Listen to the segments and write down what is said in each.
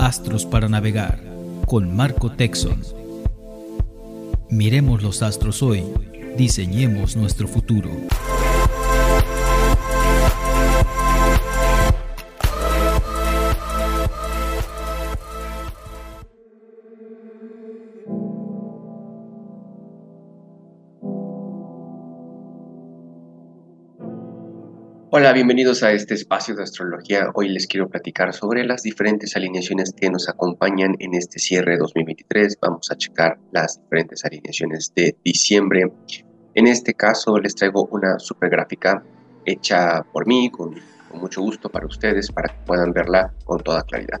Astros para Navegar con Marco Texon. Miremos los astros hoy, diseñemos nuestro futuro. Bienvenidos a este espacio de astrología. Hoy les quiero platicar sobre las diferentes alineaciones que nos acompañan en este cierre 2023. Vamos a checar las diferentes alineaciones de diciembre. En este caso les traigo una super gráfica hecha por mí con, mucho gusto para ustedes para que puedan verla con toda claridad.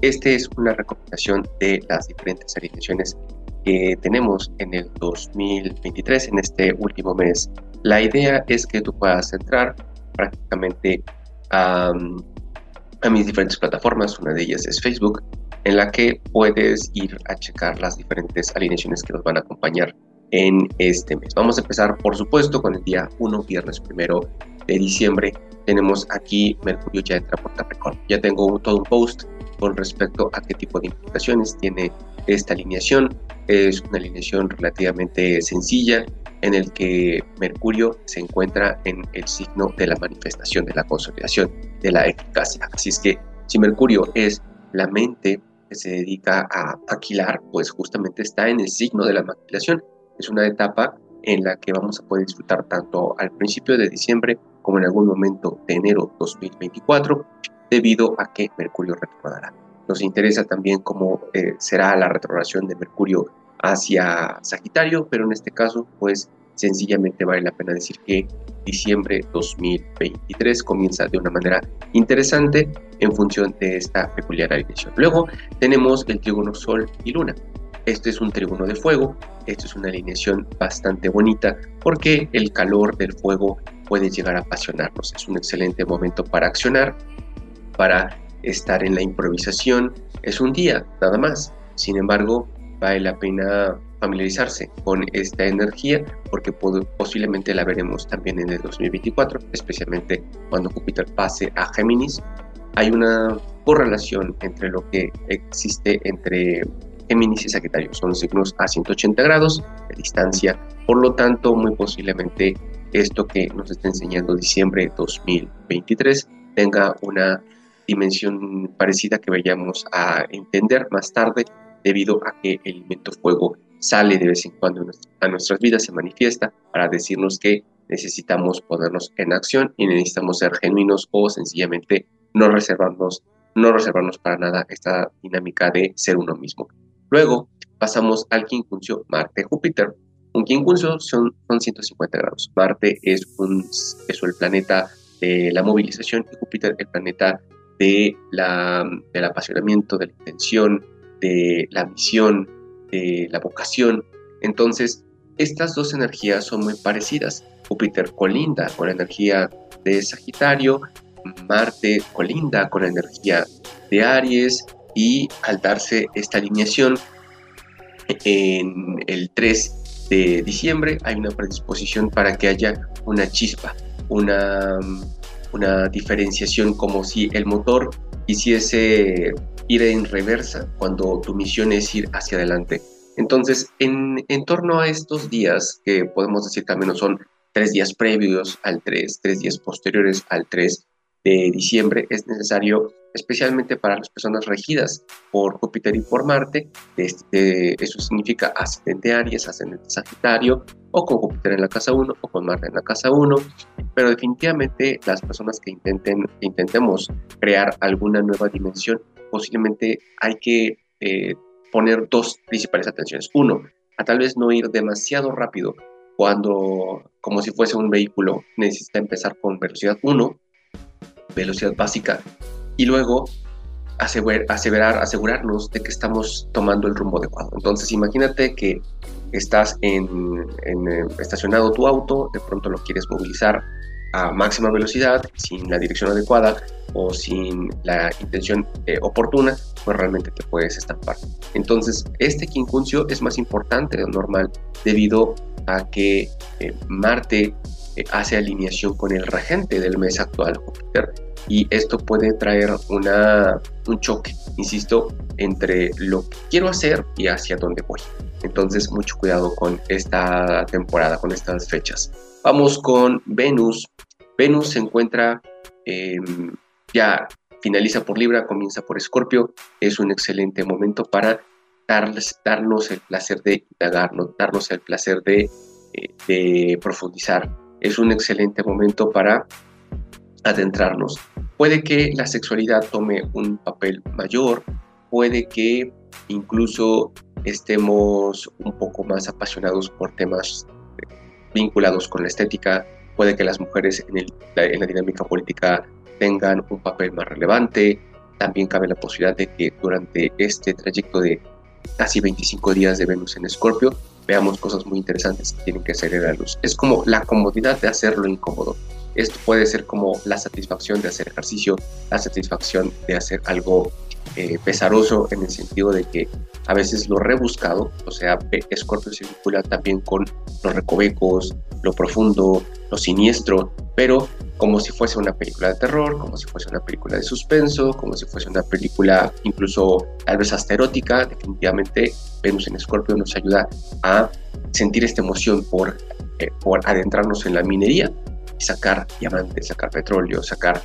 Este es una recopilación de las diferentes alineaciones que tenemos en el 2023, en este último mes. La idea es que tú puedas entrar prácticamente a, mis diferentes plataformas, una de ellas es Facebook, en la que puedes ir a checar las diferentes alineaciones que nos van a acompañar en este mes. Vamos a empezar, por supuesto, con el día 1, viernes primero de diciembre. Tenemos aquí Mercurio ya entra por Capricornio. Ya tengo todo un post con respecto a qué tipo de implicaciones tiene esta alineación. Es una alineación relativamente sencilla en el que Mercurio se encuentra en el signo de la manifestación, de la consolidación, de la eficacia. Así es que si Mercurio es la mente que se dedica a maquilar, pues justamente está en el signo de la maquilación. Es una etapa en la que vamos a poder disfrutar tanto al principio de diciembre como en algún momento de enero 2024, debido a que Mercurio retrograda. Nos interesa también cómo eh, será la retrogradación de Mercurio hacia Sagitario, pero en este caso, pues sencillamente vale la pena decir que diciembre 2023 comienza de una manera interesante en función de esta peculiar alineación. Luego tenemos el trígono Sol y Luna. Este es un trígono de fuego, esto es una alineación bastante bonita porque el calor del fuego puede llegar a apasionarnos. Es un excelente momento para accionar, para estar en la improvisación. Es un día, nada más. Sin embargo, vale la pena familiarizarse con esta energía porque posiblemente la veremos también en el 2024, especialmente cuando Júpiter pase a Géminis. Hay una correlación entre lo que existe entre Géminis y Sagitario. Son signos a 180 grados de distancia. Por lo tanto, muy posiblemente esto que nos está enseñando diciembre 2023 tenga una dimensión parecida que vayamos a entender más tarde debido a que el elemento fuego sale de vez en cuando a nuestras vidas, se manifiesta para decirnos que necesitamos ponernos en acción y necesitamos ser genuinos o sencillamente no reservarnos, no reservarnos para nada esta dinámica de ser uno mismo. Luego pasamos al quincuncio Marte-Júpiter. Un quincuncio son, son 150 grados. Marte es, un, es el planeta de la movilización y Júpiter el planeta de la, del apasionamiento, de la intención, de la misión, de la vocación. Entonces, estas dos energías son muy parecidas. Júpiter colinda con la energía de Sagitario, Marte colinda con la energía de Aries y al darse esta alineación en el 3 de diciembre hay una predisposición para que haya una chispa, una, una diferenciación como si el motor hiciese ir en reversa cuando tu misión es ir hacia adelante. Entonces, en, en torno a estos días, que podemos decir menos son tres días previos al 3, tres días posteriores al 3 de diciembre, es necesario, especialmente para las personas regidas por Júpiter y por Marte, este, eso significa ascendente Aries, ascendente Sagitario, o con Júpiter en la casa 1 o con Marte en la casa 1, pero definitivamente las personas que intenten, intentemos crear alguna nueva dimensión posiblemente hay que eh, poner dos principales atenciones. Uno, a tal vez no ir demasiado rápido cuando, como si fuese un vehículo, necesita empezar con velocidad 1, velocidad básica, y luego aseverar, asegurarnos de que estamos tomando el rumbo adecuado. Entonces, imagínate que estás en, en, eh, estacionado tu auto, de pronto lo quieres movilizar a máxima velocidad, sin la dirección adecuada o sin la intención eh, oportuna, pues realmente te puedes estampar. Entonces, este quincuncio es más importante de lo normal debido a que eh, Marte hace alineación con el regente del mes actual, Júpiter, y esto puede traer una, un choque, insisto, entre lo que quiero hacer y hacia dónde voy. Entonces, mucho cuidado con esta temporada, con estas fechas. Vamos con Venus. Venus se encuentra em, ya finaliza por Libra, comienza por Escorpio. Es un excelente momento para darnos el placer de indagar, darnos el placer de, eh, de profundizar. Es un excelente momento para adentrarnos. Puede que la sexualidad tome un papel mayor, puede que incluso estemos un poco más apasionados por temas vinculados con la estética, puede que las mujeres en, la, dinámica política tengan un papel más relevante, también cabe la posibilidad de que durante este trayecto de casi 25 días de Venus en Escorpio veamos cosas muy interesantes que tienen que salir a luz. Es como la comodidad de hacerlo incómodo. Esto puede ser como la satisfacción de hacer ejercicio, la satisfacción de hacer algo eh, pesaroso en el sentido de que a veces lo rebuscado, o sea, Scorpio se vincula también con los recovecos, lo profundo, lo siniestro, pero como si fuese una película de terror, como si fuese una película de suspenso, como si fuese una película incluso tal vez hasta erótica, definitivamente Venus en Escorpio nos ayuda a sentir esta emoción por, eh, por adentrarnos en la minería sacar diamantes, sacar petróleo, sacar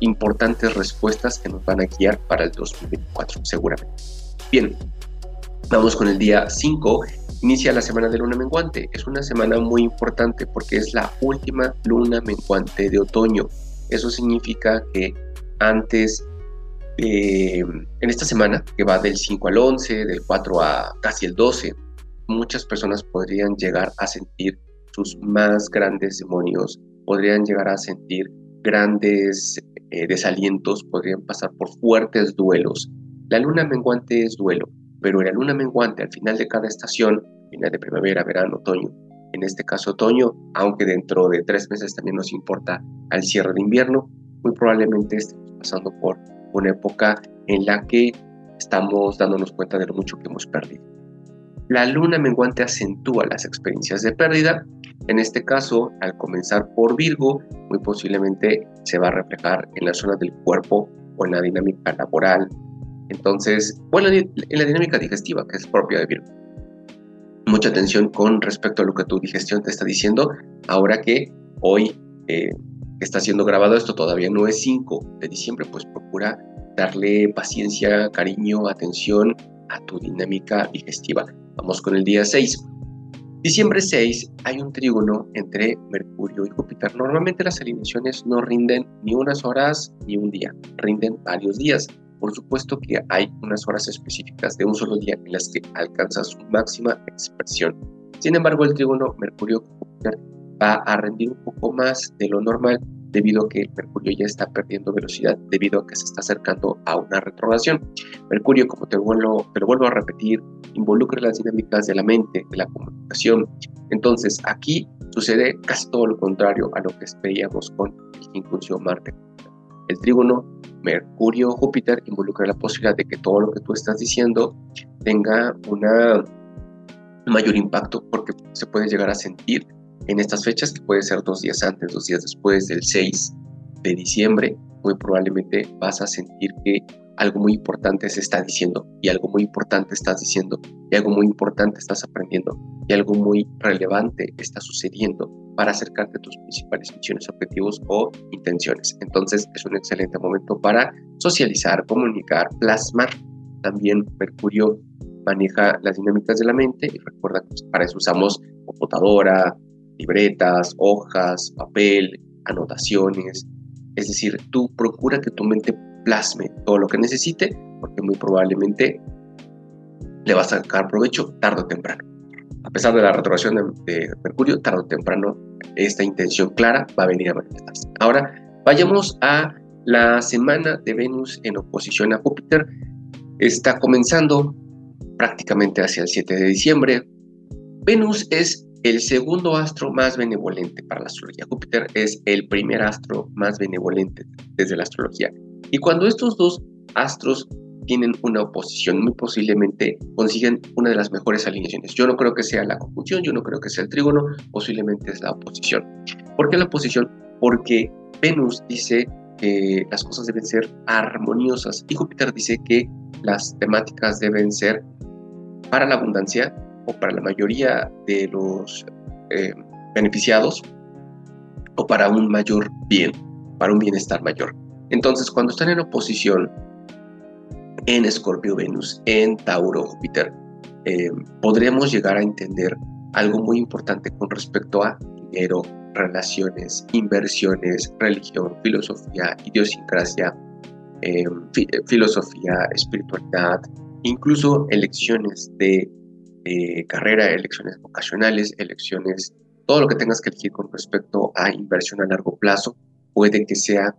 importantes respuestas que nos van a guiar para el 2024, seguramente. Bien, vamos con el día 5. Inicia la semana de luna menguante. Es una semana muy importante porque es la última luna menguante de otoño. Eso significa que antes, en esta semana, que va del 5 al 11, del 4 a casi el 12, muchas personas podrían llegar a sentir sus más grandes demonios, podrían llegar a sentir grandes eh, desalientos, podrían pasar por fuertes duelos. La luna menguante es duelo, pero la luna menguante al final de cada estación, final de primavera, verano, otoño, en este caso otoño, aunque dentro de tres meses también nos importa al cierre de invierno, muy probablemente estemos pasando por una época en la que estamos dándonos cuenta de lo mucho que hemos perdido. La luna menguante acentúa las experiencias de pérdida en este caso, al comenzar por Virgo, muy posiblemente se va a reflejar en la zona del cuerpo o en la dinámica laboral. Entonces, bueno, en la dinámica digestiva, que es propia de Virgo. Mucha atención con respecto a lo que tu digestión te está diciendo, ahora que hoy eh, está siendo grabado esto, todavía no es 5 de diciembre, pues procura darle paciencia, cariño, atención a tu dinámica digestiva. Vamos con el día 6. Diciembre 6 hay un trígono entre Mercurio y Júpiter. Normalmente las alineaciones no rinden ni unas horas ni un día, rinden varios días. Por supuesto que hay unas horas específicas de un solo día en las que alcanza su máxima expresión. Sin embargo, el trígono Mercurio-Júpiter va a rendir un poco más de lo normal debido a que Mercurio ya está perdiendo velocidad, debido a que se está acercando a una retrogradación. Mercurio, como te, vuelvo, te lo vuelvo a repetir, involucra las dinámicas de la mente, de la comunicación. Entonces, aquí sucede casi todo lo contrario a lo que veíamos con inclusión Marte. El trígono Mercurio-Júpiter involucra la posibilidad de que todo lo que tú estás diciendo tenga una mayor impacto porque se puede llegar a sentir en estas fechas, que puede ser dos días antes, dos días después del 6 de diciembre, muy probablemente vas a sentir que algo muy importante se está diciendo y algo muy importante estás diciendo y algo muy importante estás aprendiendo y algo muy relevante está sucediendo para acercarte a tus principales misiones, objetivos o intenciones. Entonces es un excelente momento para socializar, comunicar, plasmar. También Mercurio maneja las dinámicas de la mente y recuerda que para eso usamos computadora, libretas, hojas, papel, anotaciones. Es decir, tú procura que tu mente plasme todo lo que necesite, porque muy probablemente le vas a sacar provecho tarde o temprano. A pesar de la retrogradación de, Mercurio, tarde o temprano esta intención clara va a venir a manifestarse. Ahora, vayamos a la semana de Venus en oposición a Júpiter. Está comenzando prácticamente hacia el 7 de diciembre. Venus es el segundo astro más benevolente para la astrología. Júpiter es el primer astro más benevolente desde la astrología. Y cuando estos dos astros tienen una oposición, muy posiblemente consiguen una de las mejores alineaciones. Yo no creo que sea la conjunción, yo no creo que sea el trígono, posiblemente es la oposición. ¿Por qué la oposición? Porque Venus dice que las cosas deben ser armoniosas y Júpiter dice que las temáticas deben ser para la abundancia o para la mayoría de los eh, beneficiados o para un mayor bien, para un bienestar mayor. Entonces, cuando están en oposición en Escorpio Venus, en Tauro Júpiter, eh, podremos llegar a entender algo muy importante con respecto a dinero, relaciones, inversiones, religión, filosofía, idiosincrasia, eh, filosofía, espiritualidad, incluso elecciones de carrera, elecciones vocacionales, elecciones, todo lo que tengas que elegir con respecto a inversión a largo plazo, puede que sea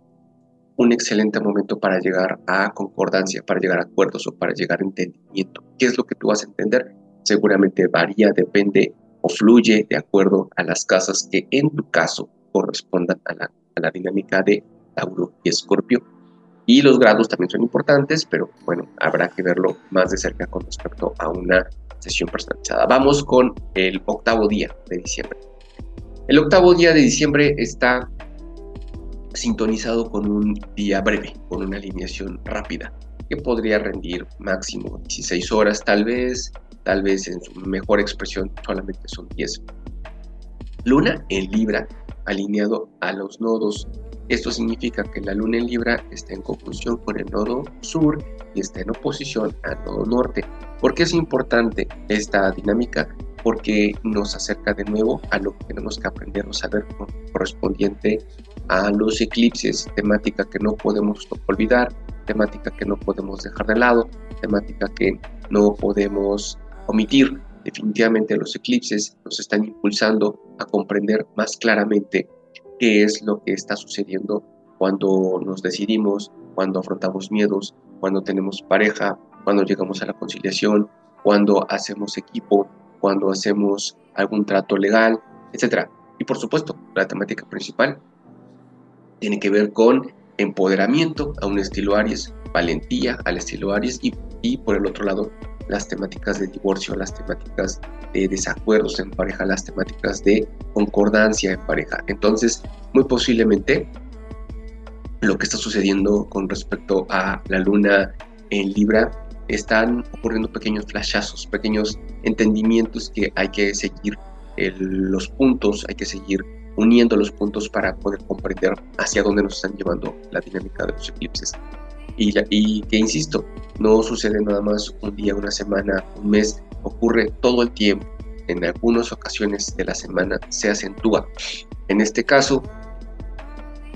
un excelente momento para llegar a concordancia, para llegar a acuerdos o para llegar a entendimiento. ¿Qué es lo que tú vas a entender? Seguramente varía, depende o fluye de acuerdo a las casas que en tu caso correspondan a la, a la dinámica de Tauro y Escorpio. Y los grados también son importantes, pero bueno, habrá que verlo más de cerca con respecto a una sesión personalizada. Vamos con el octavo día de diciembre. El octavo día de diciembre está sintonizado con un día breve, con una alineación rápida, que podría rendir máximo 16 horas, tal vez, tal vez en su mejor expresión solamente son 10. Luna en Libra, alineado a los nodos. Esto significa que la luna en Libra está en conjunción con el nodo sur y está en oposición al nodo norte. ¿Por qué es importante esta dinámica? Porque nos acerca de nuevo a lo que tenemos que aprender o saber correspondiente a los eclipses, temática que no podemos olvidar, temática que no podemos dejar de lado, temática que no podemos omitir. Definitivamente los eclipses nos están impulsando a comprender más claramente qué es lo que está sucediendo cuando nos decidimos, cuando afrontamos miedos, cuando tenemos pareja, cuando llegamos a la conciliación, cuando hacemos equipo, cuando hacemos algún trato legal, etc. Y por supuesto, la temática principal tiene que ver con empoderamiento a un estilo Aries, valentía al estilo Aries y, y por el otro lado las temáticas de divorcio, las temáticas de desacuerdos en pareja, las temáticas de concordancia en pareja. Entonces, muy posiblemente lo que está sucediendo con respecto a la luna en Libra, están ocurriendo pequeños flashazos, pequeños entendimientos que hay que seguir los puntos, hay que seguir uniendo los puntos para poder comprender hacia dónde nos están llevando la dinámica de los eclipses. Y, que, insisto, no sucede nada más un día, una semana, un mes, ocurre todo el tiempo. En algunas ocasiones de la semana se acentúa. En este caso,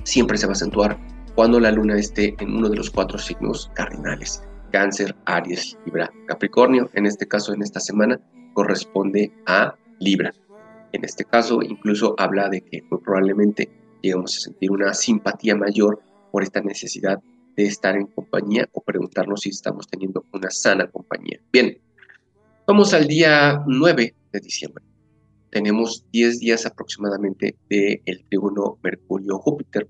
siempre se va a acentuar cuando la luna esté en uno de los cuatro signos cardinales. Cáncer, Aries, Libra, Capricornio. En este caso, en esta semana, corresponde a Libra. En este caso, incluso habla de que muy probablemente lleguemos a sentir una simpatía mayor por esta necesidad de estar en compañía o preguntarnos si estamos teniendo una sana compañía. Bien, vamos al día 9 de diciembre. Tenemos 10 días aproximadamente del el trígono Mercurio-Júpiter.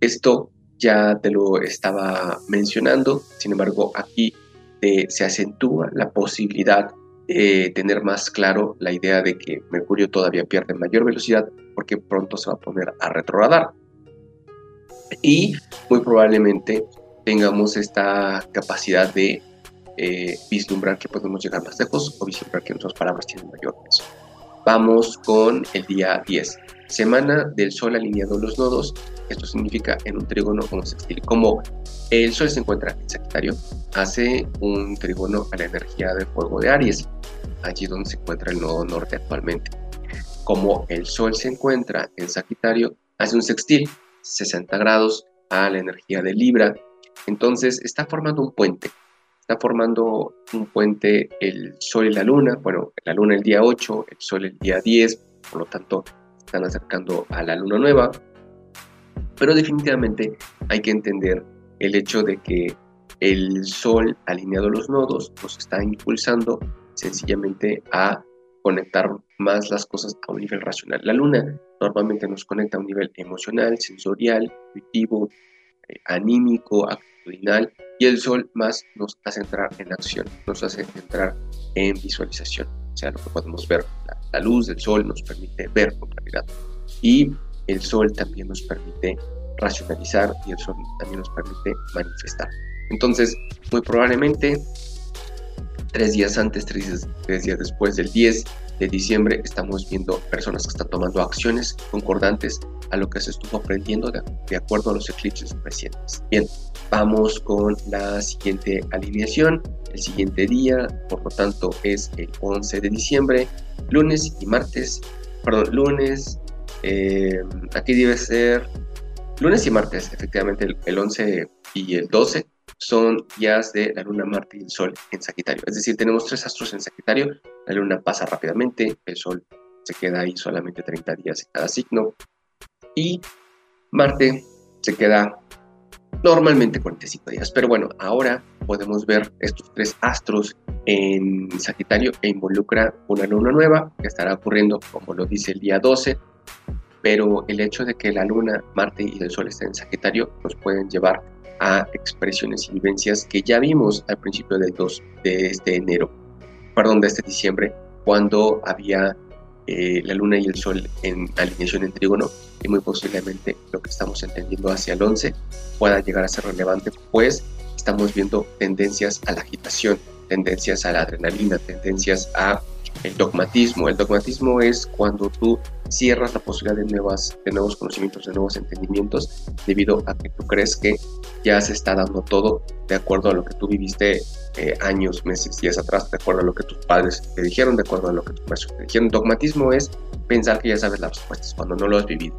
Esto ya te lo estaba mencionando, sin embargo aquí se acentúa la posibilidad de tener más claro la idea de que Mercurio todavía pierde mayor velocidad porque pronto se va a poner a retrogradar. Y muy probablemente tengamos esta capacidad de eh, vislumbrar que podemos llegar más lejos o vislumbrar que nuestras palabras tienen mayor peso. Vamos con el día 10. Semana del Sol alineado los nodos. Esto significa en un trígono como sextil. Como el Sol se encuentra en Sagitario, hace un trígono a la energía de fuego de Aries, allí donde se encuentra el nodo norte actualmente. Como el Sol se encuentra en Sagitario, hace un sextil 60 grados a la energía de Libra. Entonces está formando un puente. Está formando un puente el Sol y la Luna, bueno, la Luna el día 8, el Sol el día 10, por lo tanto están acercando a la Luna nueva, pero definitivamente hay que entender el hecho de que el Sol alineado a los nodos nos está impulsando sencillamente a conectar más las cosas a un nivel racional. La Luna normalmente nos conecta a un nivel emocional, sensorial, intuitivo, eh, anímico, longitudinal y el Sol más nos hace entrar en acción, nos hace entrar en visualización. O sea, lo que podemos ver, la, luz del Sol nos permite ver con claridad y el Sol también nos permite racionalizar y el Sol también nos permite manifestar. Entonces, muy probablemente tres días antes, tres tres días después del 10 de diciembre, estamos viendo personas que están tomando acciones concordantes a lo que se estuvo aprendiendo de, acuerdo a los eclipses recientes. Bien, vamos con la siguiente alineación. El siguiente día, por lo tanto, es el 11 de diciembre, lunes y martes. Perdón, lunes. Eh, aquí debe ser lunes y martes, efectivamente, el, el 11 y el 12 son días de la luna, Marte y el Sol en Sagitario. Es decir, tenemos tres astros en Sagitario, la luna pasa rápidamente, el Sol se queda ahí solamente 30 días en cada signo y Marte se queda normalmente 45 días. Pero bueno, ahora podemos ver estos tres astros en Sagitario e involucra una luna nueva que estará ocurriendo, como lo dice el día 12. Pero el hecho de que la luna, Marte y el Sol estén en Sagitario nos pueden llevar a expresiones y vivencias que ya vimos al principio del 2 de este enero, perdón, de este diciembre, cuando había eh, la luna y el sol en alineación en trígono y muy posiblemente lo que estamos entendiendo hacia el 11 pueda llegar a ser relevante, pues estamos viendo tendencias a la agitación, tendencias a la adrenalina, tendencias a el dogmatismo. El dogmatismo es cuando tú cierras la posibilidad de, nuevas, de nuevos conocimientos, de nuevos entendimientos, debido a que tú crees que ya se está dando todo de acuerdo a lo que tú viviste eh, años, meses, días atrás, de acuerdo a lo que tus padres te dijeron, de acuerdo a lo que tus maestros te dijeron. Dogmatismo es pensar que ya sabes las respuestas cuando no lo has vivido.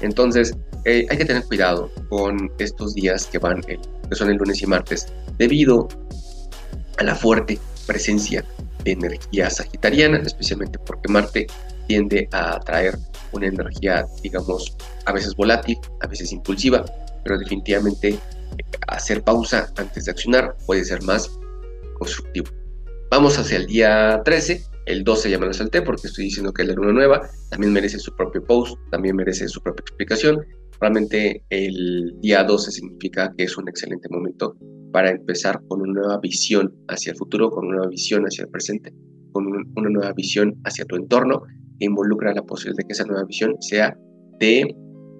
Entonces, eh, hay que tener cuidado con estos días que van, que son el lunes y martes, debido a la fuerte presencia energía sagitariana, especialmente porque Marte tiende a traer una energía, digamos, a veces volátil, a veces impulsiva, pero definitivamente eh, hacer pausa antes de accionar puede ser más constructivo. Vamos hacia el día 13, el 12 ya me lo salté porque estoy diciendo que es la luna nueva, también merece su propio post, también merece su propia explicación. Realmente el día 12 significa que es un excelente momento para empezar con una nueva visión hacia el futuro, con una nueva visión hacia el presente, con una nueva visión hacia tu entorno que involucra la posibilidad de que esa nueva visión sea de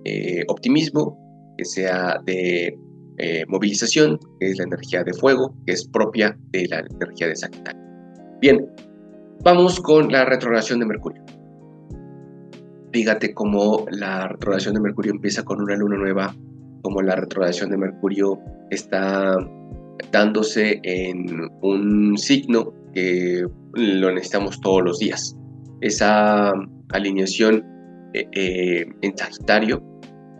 eh, optimismo, que sea de eh, movilización, que es la energía de fuego, que es propia de la energía de Sagitario. Bien, vamos con la retrogradación de Mercurio. Fíjate cómo la retrogradación de Mercurio empieza con una luna nueva, como la retrogradación de Mercurio está dándose en un signo que lo necesitamos todos los días. Esa alineación eh, eh, en Sagitario,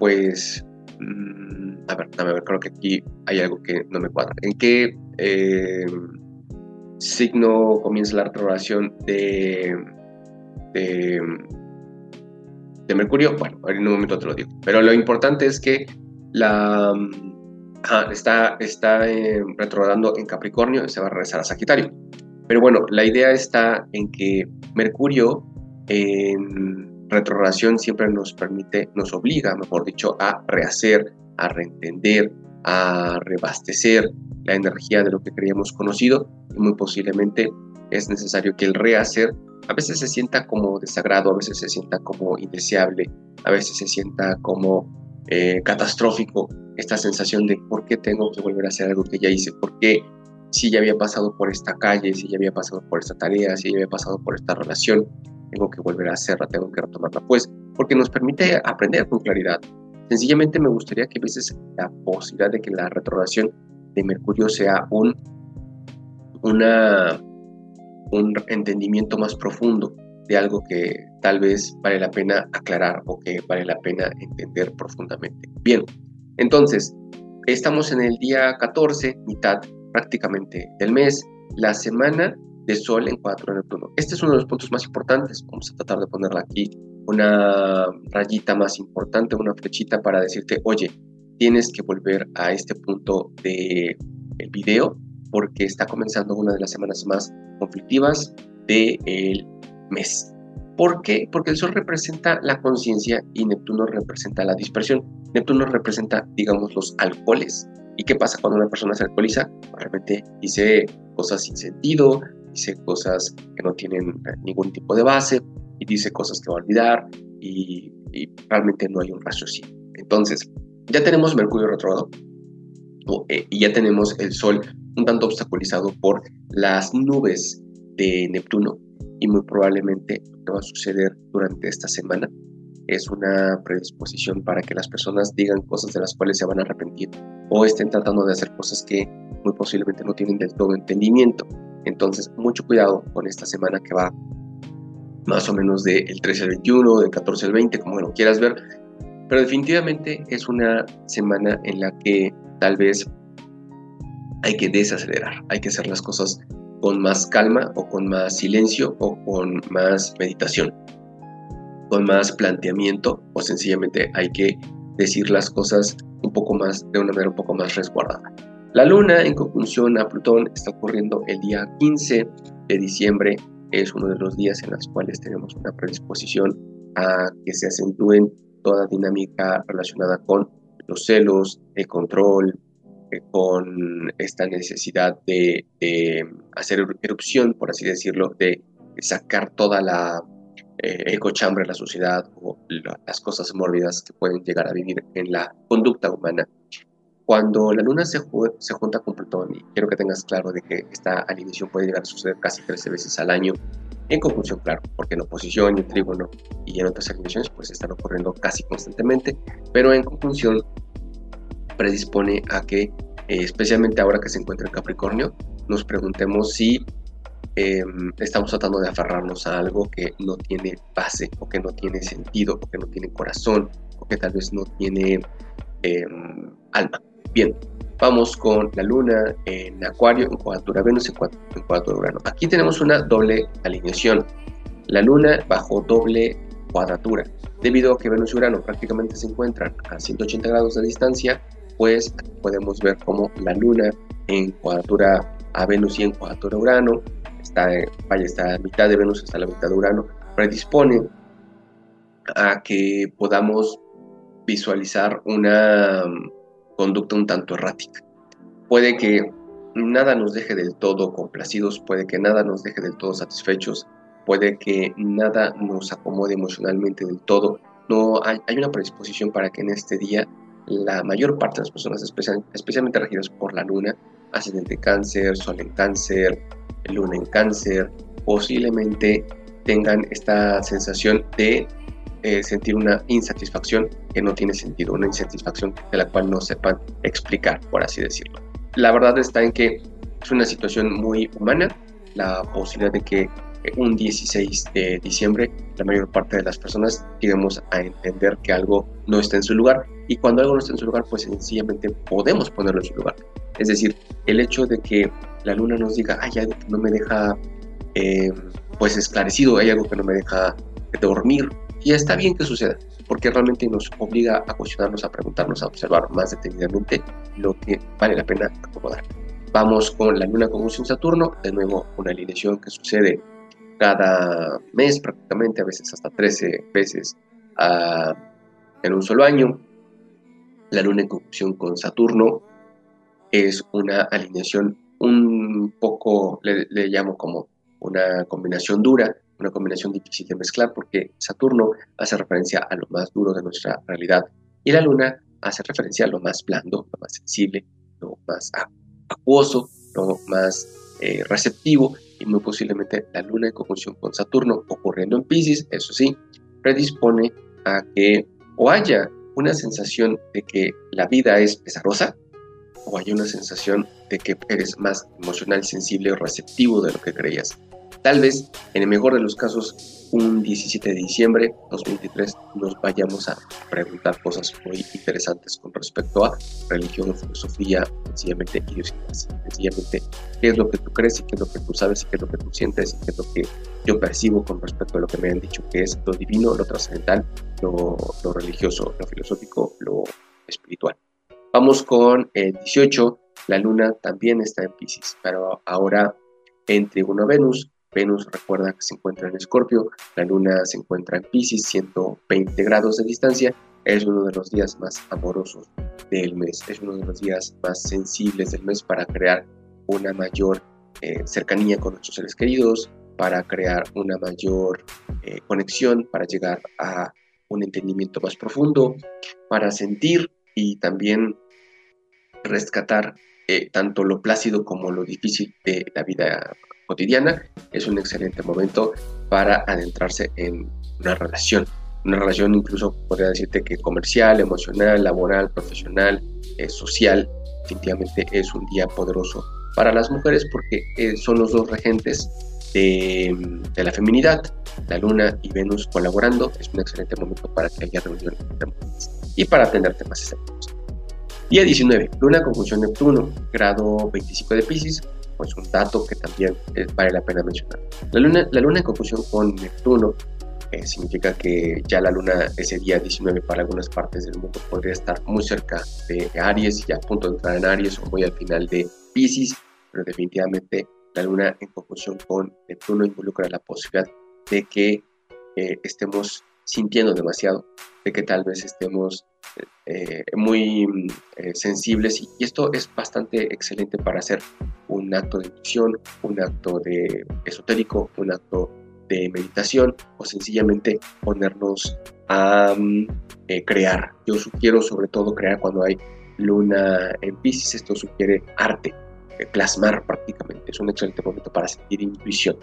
pues, mm, a, ver, a ver, creo que aquí hay algo que no me cuadra. ¿En qué eh, signo comienza la retrogradación de, de, de, Mercurio? Bueno, en un momento te lo digo. Pero lo importante es que la está, está eh, retrogradando en Capricornio y se va a regresar a Sagitario. Pero bueno, la idea está en que Mercurio en retrogradación siempre nos permite, nos obliga, mejor dicho, a rehacer, a reentender, a rebastecer la energía de lo que creíamos conocido y muy posiblemente es necesario que el rehacer a veces se sienta como desagrado, a veces se sienta como indeseable, a veces se sienta como eh, catastrófico, esta sensación de por qué tengo que volver a hacer algo que ya hice, por qué si ya había pasado por esta calle, si ya había pasado por esta tarea, si ya había pasado por esta relación, tengo que volver a hacerla, tengo que retomarla, pues porque nos permite aprender con claridad. Sencillamente me gustaría que vieses la posibilidad de que la retrogradación de Mercurio sea un, una, un entendimiento más profundo de algo que tal vez vale la pena aclarar o que vale la pena entender profundamente. Bien, entonces, estamos en el día 14, mitad prácticamente del mes, la semana de Sol en 4 de Neptuno. Este es uno de los puntos más importantes. Vamos a tratar de ponerla aquí una rayita más importante, una flechita para decirte, oye, tienes que volver a este punto del el video porque está comenzando una de las semanas más conflictivas del mes. ¿Por qué? Porque el Sol representa la conciencia y Neptuno representa la dispersión. Neptuno representa, digamos, los alcoholes ¿Y qué pasa cuando una persona se alcoholiza? Realmente dice cosas sin sentido, dice cosas que no tienen eh, ningún tipo de base y dice cosas que va a olvidar y, realmente no hay un raciocinio. Entonces, ya tenemos Mercurio retrógrado eh, y ya tenemos el Sol un tanto obstaculizado por las nubes de Neptuno y muy probablemente lo que va a suceder durante esta semana es una predisposición para que las personas digan cosas de las cuales se van a arrepentir o estén tratando de hacer cosas que muy posiblemente no tienen del todo entendimiento. Entonces, mucho cuidado con esta semana que va más o menos del 13 al 21, del 14 al 20, como lo quieras ver. Pero definitivamente es una semana en la que tal vez hay que desacelerar, hay que hacer las cosas con más calma o con más silencio o con más meditación, con más planteamiento o sencillamente hay que decir las cosas un poco más de una manera un poco más resguardada. La luna en conjunción a Plutón está ocurriendo el día 15 de diciembre. Es uno de los días en los cuales tenemos una predisposición a que se acentúen toda dinámica relacionada con los celos, el control, con esta necesidad de, hacer erupción, por así decirlo, de, sacar toda la eh, ecochambre, la suciedad o las cosas mórbidas que pueden llegar a vivir en la conducta humana. Cuando la luna se, se junta con Plutón, y quiero que tengas claro de que esta alineación puede llegar a suceder casi 13 veces al año, en conjunción, claro, porque en oposición en trígono y en otras alineaciones pues están ocurriendo casi constantemente, pero en conjunción predispone a que, eh, especialmente ahora que se encuentra en Capricornio, nos preguntemos si em, estamos tratando de aferrarnos a algo que no tiene base o que no tiene sentido o que no tiene corazón o que tal vez no tiene em, alma. Bien, vamos con la luna en Acuario, en cuadratura Venus, en cuadratura Urano. Aquí tenemos una doble alineación. La luna bajo doble cuadratura. Debido a que Venus y Urano prácticamente se encuentran a 180 grados de distancia, pues podemos ver cómo la luna en cuadratura a Venus y en cuadratura Urano, está, vaya, está a mitad de Venus, está a la mitad de Urano, predispone a que podamos visualizar una conducta un tanto errática. Puede que nada nos deje del todo complacidos, puede que nada nos deje del todo satisfechos, puede que nada nos acomode emocionalmente del todo. No hay, una predisposición para que en este día la mayor parte de las personas, especialmente regidas por la luna, ascendente cáncer, sol en cáncer, luna en cáncer, posiblemente tengan esta sensación de eh, sentir una insatisfacción que no tiene sentido, una insatisfacción de la cual no sepan explicar, por así decirlo. La verdad está en que es una situación muy humana, la posibilidad de que un 16 de diciembre la mayor parte de las personas lleguemos a entender que algo no está en su lugar y cuando algo no está en su lugar pues sencillamente podemos ponerlo en su lugar. Es decir, el hecho de que la luna nos diga algo que no me deja eh, pues esclarecido, hay algo que no me deja dormir y está bien que suceda, porque realmente nos obliga a cuestionarnos, a preguntarnos, a observar más detenidamente lo que vale la pena acomodar. Vamos con la luna conjunción Saturno, de nuevo una alineación que sucede cada mes prácticamente, a veces hasta 13 veces ah, en un solo año. La luna en conjunción con Saturno es una alineación un poco, le, llamo como una combinación dura, una combinación difícil de mezclar porque Saturno hace referencia a lo más duro de nuestra realidad y la Luna hace referencia a lo más blando, lo más sensible, lo más acuoso, lo más eh, receptivo y muy posiblemente la Luna en conjunción con Saturno ocurriendo en Pisces, eso sí, predispone a que o haya una sensación de que la vida es pesarosa o haya una sensación de que eres más emocional, sensible o receptivo de lo que creías. Tal vez, en el mejor de los casos, un 17 de diciembre 2023 nos vayamos a preguntar cosas muy interesantes con respecto a religión, filosofía, sencillamente idiosincrasia. Sencillamente, qué es lo que tú crees y qué es lo que tú sabes y qué es lo que tú sientes y qué es lo que yo percibo con respecto a lo que me han dicho que es lo divino, lo trascendental, lo, lo religioso, lo filosófico, lo espiritual. Vamos con el 18. La luna también está en Pisces, pero ahora en Trigono Venus Venus recuerda que se encuentra en Escorpio, la Luna se encuentra en Pisces, 120 grados de distancia. es uno de los días más amorosos del mes, es uno de los días más sensibles del mes para crear una mayor eh, cercanía con nuestros seres queridos, para crear una mayor eh, conexión, para llegar a un entendimiento más profundo, para sentir y también rescatar eh, tanto lo plácido como lo difícil de la vida cotidiana. Es un excelente momento para adentrarse en una relación. Una relación incluso podría decirte que comercial, emocional, laboral, profesional, eh, social. Definitivamente es un día poderoso para las mujeres porque eh, son los dos regentes de, la feminidad, la luna y Venus colaborando. Es un excelente momento para que haya reunión entre mujeres y para tener temas excelentes. Día 19, luna conjunción Neptuno, grado 25 de Pisces, pues un dato que también eh, vale la pena mencionar. La luna, la luna en conjunción con Neptuno eh, significa que ya la luna ese día 19 para algunas partes del mundo podría estar muy cerca de Aries, ya a punto de entrar en Aries o muy al final de Pisces, pero definitivamente la luna en conjunción con Neptuno involucra la posibilidad de que eh, estemos sintiendo demasiado, de que tal vez estemos eh, muy eh, sensibles y, esto es bastante excelente para hacer un acto de intuición, un acto de esotérico, un acto de meditación o sencillamente ponernos a mm, eh, crear. Yo sugiero sobre todo crear cuando hay luna en Pisces, esto sugiere arte, plasmar prácticamente. Es un excelente momento para sentir intuición.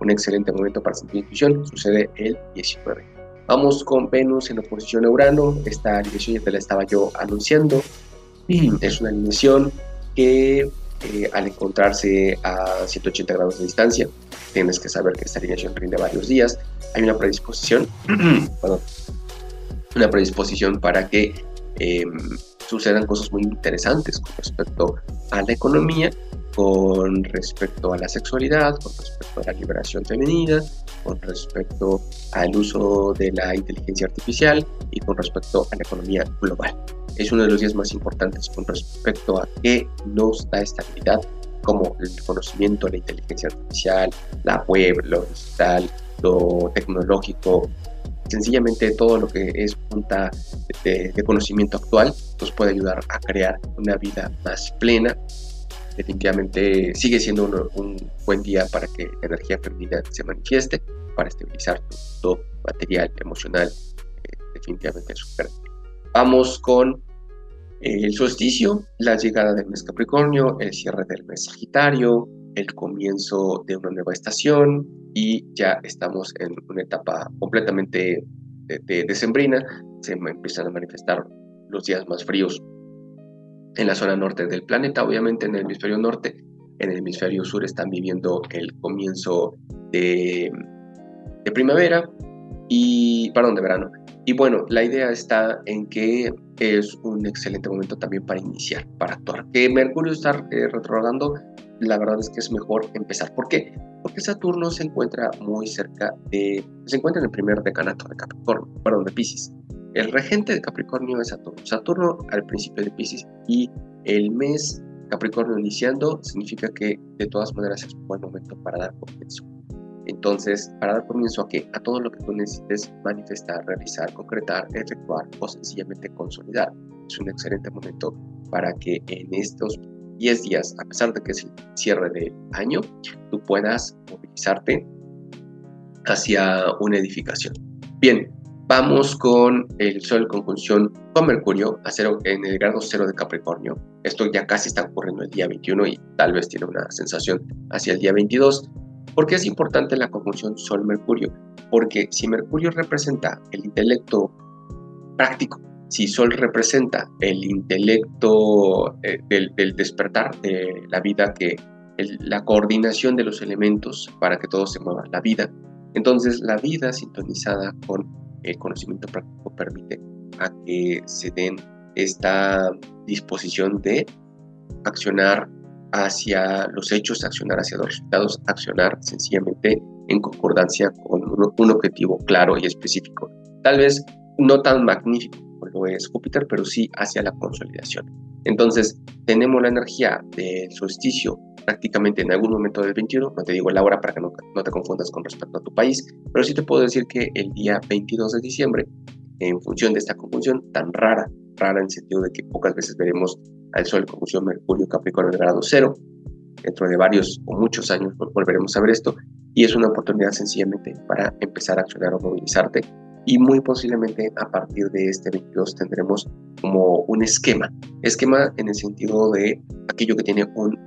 Un excelente momento para sentir intuición sucede el 19. Vamos con Venus en oposición a Urano. Esta alineación ya te la estaba yo anunciando. Es una alineación que eh, al encontrarse a 180 grados de distancia, tienes que saber que esta alineación rinde varios días. Hay una predisposición, una predisposición para que em, sucedan cosas muy interesantes con respecto a la economía, con respecto a la sexualidad, con respecto a la liberación femenina, con respecto al uso de la inteligencia artificial y con respecto a la economía global. Es uno de los días más importantes con respecto a qué nos da estabilidad, como el conocimiento, la inteligencia artificial, la web, lo digital, lo tecnológico, sencillamente todo lo que es punta de, conocimiento actual nos puede ayudar a crear una vida más plena. Definitivamente sigue siendo un buen día para que la energía femenina se manifieste para estabilizar tu material, emocional, eh, definitivamente es súper. Vamos con eh, el solsticio, la llegada del mes Capricornio, el cierre del mes Sagitario, el comienzo de una nueva estación y ya estamos en una etapa completamente de, decembrina. Se empiezan a manifestar los días más fríos en la zona norte del planeta, obviamente en el hemisferio norte. En el hemisferio sur están viviendo el comienzo de de primavera y, perdón, de verano. Y bueno, la idea está en que es un excelente momento también para iniciar, para actuar. Que Mercurio está eh, retrogradando, la verdad es que es mejor empezar. ¿Por qué? Porque Saturno se encuentra muy cerca de, se encuentra en el primer decanato de Capricornio, perdón, de Pisces. El regente de Capricornio es Saturno. Saturno al principio de Pisces y el mes Capricornio iniciando significa que de todas maneras es un buen momento para dar comienzo. Entonces, para dar comienzo a que a todo lo que tú necesites manifestar, realizar, concretar, efectuar o sencillamente consolidar, es un excelente momento para que en estos 10 días, a pesar de que es el cierre del año, tú puedas movilizarte hacia una edificación. Bien, vamos con el Sol conjunción con Mercurio a en el grado cero de Capricornio. Esto ya casi está ocurriendo el día 21 y tal vez tiene una sensación hacia el día 22. ¿Por qué es importante la conjunción Sol-Mercurio? Porque si Mercurio representa el intelecto práctico, si Sol representa el intelecto eh, del, despertar de la vida, que la coordinación de los elementos para que todo se mueva, la vida, entonces la vida sintonizada con el conocimiento práctico permite a que se den esta disposición de accionar hacia los hechos, accionar hacia los resultados, accionar sencillamente en concordancia con un, objetivo claro y específico. Tal vez no tan magnífico como lo es Júpiter, pero sí hacia la consolidación. Entonces, tenemos la energía del solsticio prácticamente en algún momento del 21, no te digo la hora para que no, te confundas con respecto a tu país, pero sí te puedo decir que el día 22 de diciembre en función de esta conjunción tan rara, rara en sentido de que pocas veces veremos al Sol conjunción Mercurio Capricornio en grado cero. Dentro de varios o muchos años volveremos a ver esto y es una oportunidad sencillamente para empezar a accionar o movilizarte y muy posiblemente a partir de este 22 tendremos como un esquema, esquema en el sentido de aquello que tiene un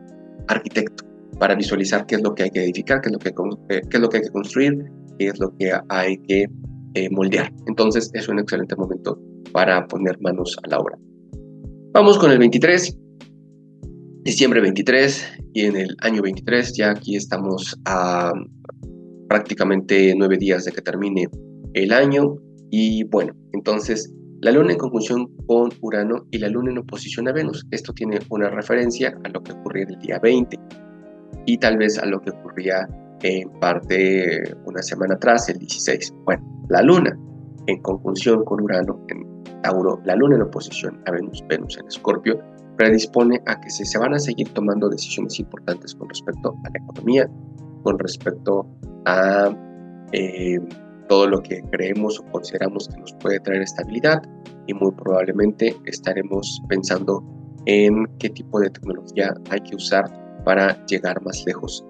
arquitecto para visualizar qué es lo que hay que edificar, qué es lo que, eh, qué es lo que hay que construir, qué es lo que hay que eh, moldear. Entonces es un excelente momento para poner manos a la obra. Vamos con el 23, diciembre 23 y en el año 23 ya aquí estamos a prácticamente nueve días de que termine el año y bueno, entonces la luna en conjunción con Urano y la luna en oposición a Venus. Esto tiene una referencia a lo que ocurría el día 20 y tal vez a lo que ocurría en parte una semana atrás, el 16. Bueno, la luna en conjunción con Urano en Tauro, la luna en oposición a Venus, Venus en Escorpio, predispone a que se, se van a seguir tomando decisiones importantes con respecto a la economía, con respecto a eh, todo lo que creemos o consideramos que nos puede traer estabilidad y muy probablemente estaremos pensando en qué tipo de tecnología hay que usar para llegar más lejos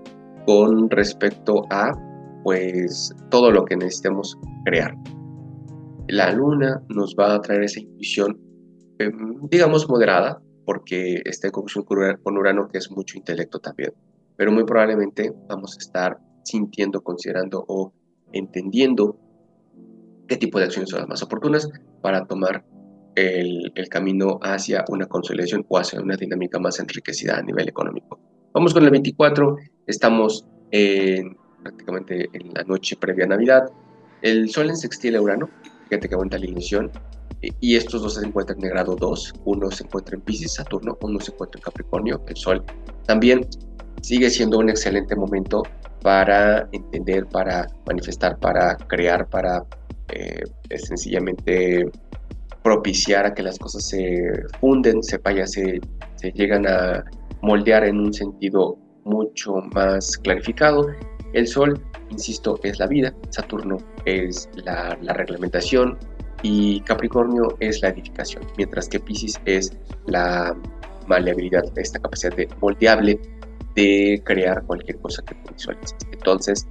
con respecto a pues todo lo que necesitemos crear. La luna nos va a traer esa intuición em, digamos moderada porque está en conjunción con Urano que es mucho intelecto también, pero muy probablemente vamos a estar sintiendo, considerando o entendiendo qué tipo de acciones son las más oportunas para tomar el, camino hacia una consolidación o hacia una dinámica más enriquecida a nivel económico. Vamos con el 24, estamos en, prácticamente en la noche previa a Navidad. El Sol en sextil a Urano, fíjate que aguanta la alineación, y estos dos se encuentran en grado 2, uno se encuentra en Pisces, Saturno, uno se encuentra en Capricornio, el Sol también. Sigue siendo un excelente momento para entender, para manifestar, para crear, para eh, sencillamente propiciar a que las cosas se funden, se vaya, se, se llegan a moldear en un sentido mucho más clarificado. El Sol, insisto, es la vida, Saturno es la, la reglamentación y Capricornio es la edificación, mientras que Pisces es la maleabilidad, esta capacidad de moldeable de crear cualquier cosa que visualices. Entonces,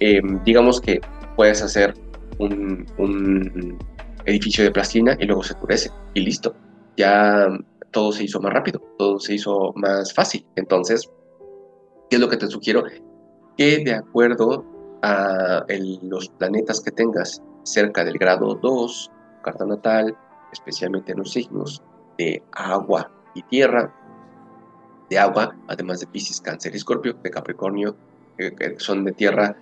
em, digamos que puedes hacer un, un, edificio de plastilina y luego se endurece y listo. Ya todo se hizo más rápido, todo se hizo más fácil. Entonces, ¿qué es lo que te sugiero? Que de acuerdo a los planetas que tengas cerca del grado 2, carta natal, especialmente en los signos de agua y tierra, de agua, además de Pisces, Cáncer y Escorpio, de Capricornio, eh, que son de tierra,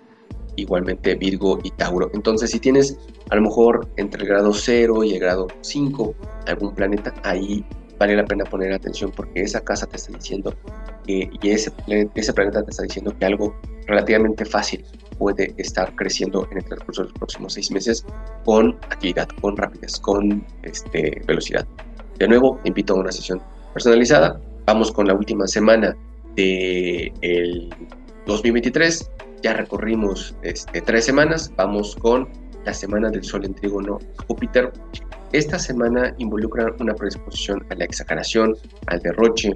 igualmente Virgo y Tauro. Entonces, si tienes a lo mejor entre el grado 0 y el grado 5 algún planeta, ahí vale la pena poner atención porque esa casa te está diciendo y ese, ese planeta te está diciendo que algo relativamente fácil puede estar creciendo en el transcurso de los próximos seis meses con actividad, con rapidez, con este, velocidad. De nuevo, invito a una sesión personalizada Vamos con la última semana del el 2023. Ya recorrimos este, tres semanas. Vamos con la semana del Sol en trígono Júpiter. Esta semana involucra una predisposición a la exageración, al derroche,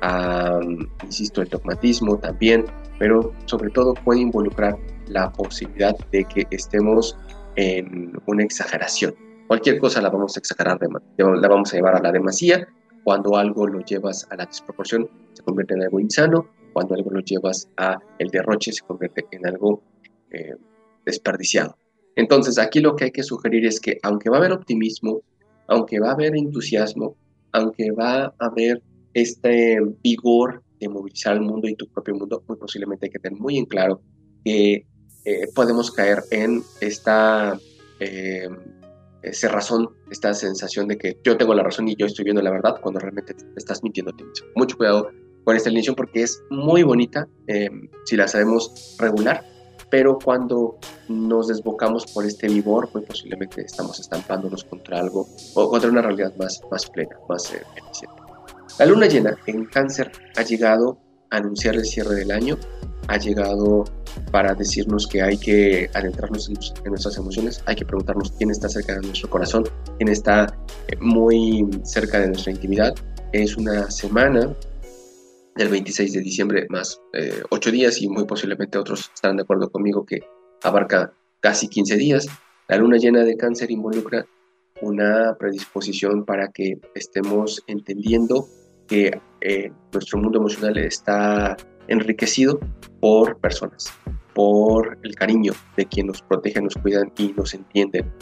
a, insisto, el dogmatismo también, pero sobre todo puede involucrar la posibilidad de que estemos en una exageración. Cualquier cosa la vamos a exagerar, la vamos a llevar a la demasía cuando algo lo llevas a la desproporción, se convierte en algo insano. Cuando algo lo llevas a el derroche, se convierte en algo eh, desperdiciado. Entonces, aquí lo que hay que sugerir es que aunque va a haber optimismo, aunque va a haber entusiasmo, aunque va a haber este vigor de movilizar el mundo y tu propio mundo, muy posiblemente hay que tener muy en claro que eh, podemos caer en esta eh, esa razón, esta sensación de que yo tengo la razón y yo estoy viendo la verdad cuando realmente te estás mintiendo a ti mismo. Mucho cuidado con esta alineación porque es muy bonita eh, si la sabemos regular, pero cuando nos desbocamos por este vigor, pues posiblemente estamos estampándonos contra algo o contra una realidad más, más plena, más eh, eficiente. La luna llena en cáncer ha llegado a anunciar el cierre del año ha llegado para decirnos que hay que adentrarnos en, nuestras emociones, hay que preguntarnos quién está cerca de nuestro corazón, quién está eh, muy cerca de nuestra intimidad. Es una semana del 26 de diciembre más eh, 8 días y muy posiblemente otros estarán de acuerdo conmigo que abarca casi 15 días. La luna llena de cáncer involucra una predisposición para que estemos entendiendo que eh, nuestro mundo emocional está enriquecido por personas, por el cariño de quien nos protege, nos cuidan y nos entienden.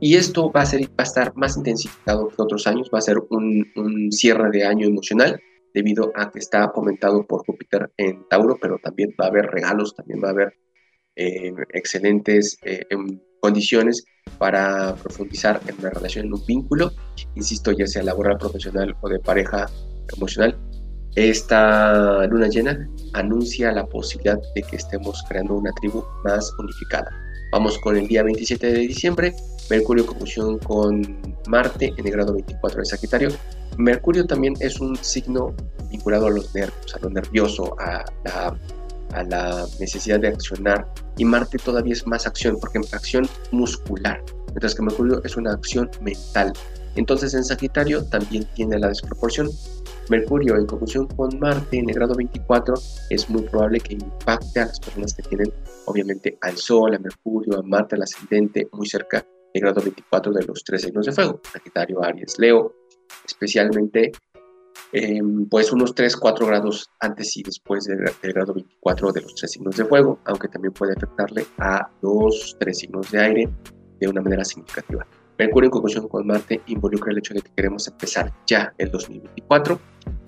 Y esto va a, ser, va a estar más intensificado que otros años, va a ser un, cierre de año emocional debido a que está comentado por Júpiter en Tauro, pero también va a haber regalos, también va a haber eh, excelentes eh, em, condiciones para profundizar en una relación, en un vínculo, insisto, ya sea laboral, profesional o de pareja emocional, esta luna llena anuncia la posibilidad de que estemos creando una tribu más unificada. Vamos con el día 27 de diciembre, Mercurio en conjunción con Marte en el grado 24 de Sagitario. Mercurio también es un signo vinculado a los nervios, a lo nervioso, a la, a la necesidad de accionar. Y Marte todavía es más acción, porque es acción muscular, mientras que Mercurio es una acción mental. Entonces en Sagitario también tiene la desproporción Mercurio en conjunción con Marte en el grado 24 es muy probable que impacte a las personas que tienen obviamente al Sol, a Mercurio, a Marte, al ascendente muy cerca del grado 24 de los tres signos de fuego, Sagitario, Aries, Leo, especialmente em, pues unos 3, 4 grados antes y después del, grado 24 de los tres signos de fuego, aunque también puede afectarle a los tres signos de aire de una manera significativa. Mercurio en conjunción con Marte involucra el hecho de que queremos empezar ya el 2024,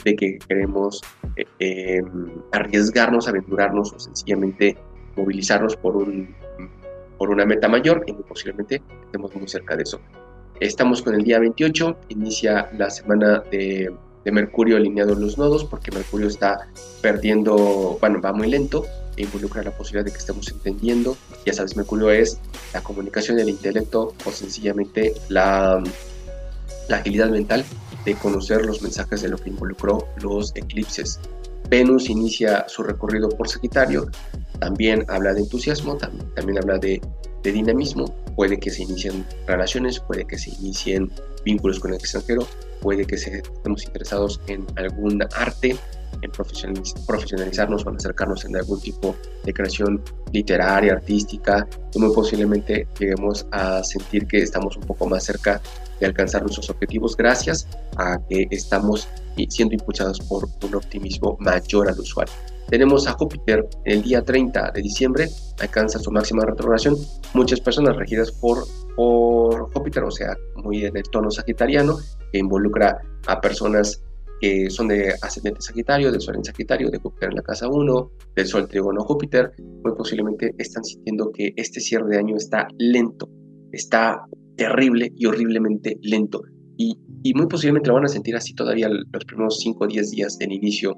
de que queremos eh, em, arriesgarnos, aventurarnos o sencillamente movilizarnos por, un, por una meta mayor y posiblemente estemos muy cerca de eso. Estamos con el día 28, inicia la semana de, de Mercurio alineado en los nodos porque Mercurio está perdiendo, bueno, va muy lento, e involucra la posibilidad de que estemos entendiendo. Ya sabes, Mercurio es la comunicación, el intelecto o sencillamente la, la agilidad mental de conocer los mensajes de lo que involucró los eclipses. Venus inicia su recorrido por Sagitario, también habla de entusiasmo, también, también habla de, de, dinamismo, puede que se inicien relaciones, puede que se inicien vínculos con el extranjero, puede que estemos interesados en algún arte, en profesionalizarnos o en acercarnos en algún tipo de creación literaria, artística, y muy posiblemente lleguemos a sentir que estamos un poco más cerca de alcanzar nuestros objetivos gracias a que estamos siendo impulsados por un optimismo mayor al usual. Tenemos a Júpiter el día 30 de diciembre, alcanza su máxima retrogradación. Muchas personas regidas por, por Júpiter, o sea, muy en el tono sagitariano, que involucra a personas que son de ascendente Sagitario, del Sol en Sagitario, de Júpiter en la casa 1, del Sol trigono Júpiter, muy posiblemente están sintiendo que este cierre de año está lento, está terrible y horriblemente lento. Y, y muy posiblemente lo van a sentir así todavía los primeros 5 o 10 días del inicio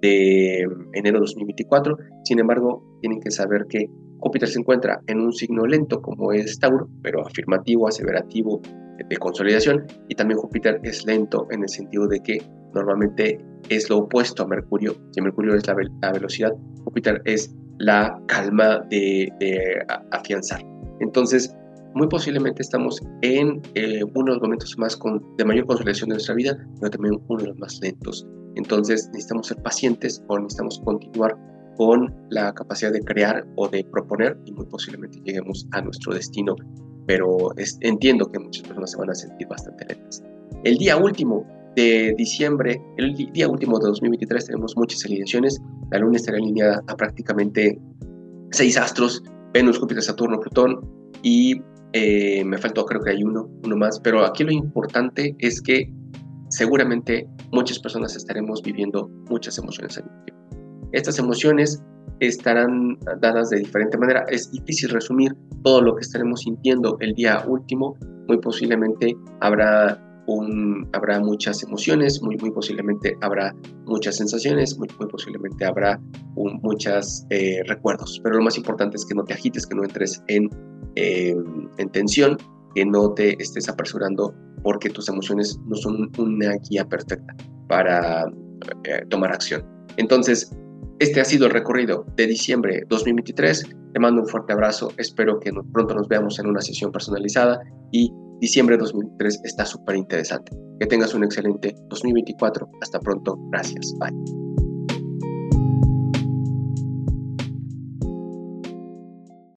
de enero de 2024. Sin embargo, tienen que saber que Júpiter se encuentra en un signo lento como es Tauro, pero afirmativo, aseverativo, de consolidación. Y también Júpiter es lento en el sentido de que normalmente es lo opuesto a Mercurio. Si Mercurio es la, velocidad, Júpiter es la calma de, afianzar. Entonces, muy posiblemente estamos en eh, uno de los momentos más de mayor consolidación de nuestra vida, pero también uno de los más lentos. Entonces necesitamos ser pacientes o necesitamos continuar con la capacidad de crear o de proponer y muy posiblemente lleguemos a nuestro destino. Pero entiendo que muchas personas se van a sentir bastante lentas. El día último de diciembre, el día último de 2023, tenemos muchas alineaciones. La luna estará alineada a prácticamente seis astros, Venus, Júpiter, Saturno, Plutón y eh, me faltó creo que hay uno, uno más, pero aquí lo importante es que seguramente muchas personas estaremos viviendo muchas emociones al mismo tiempo. Estas emociones estarán dadas de diferente manera. Es difícil resumir todo lo que estaremos sintiendo el día último. Muy posiblemente habrá habrá muchas emociones, muy, muy posiblemente habrá muchas sensaciones, muy, muy posiblemente habrá muchos eh, recuerdos. Pero lo más importante es que no te agites, que no entres en, eh, en tensión, que no te estés apresurando porque tus emociones no son una guía perfecta para eh, tomar acción. Entonces, Este ha sido el recorrido de diciembre 2023. Te mando un fuerte abrazo. Espero que pronto nos veamos en una sesión personalizada y diciembre 2023 está súper interesante. Que tengas un excelente 2024. Hasta pronto. Gracias. Bye.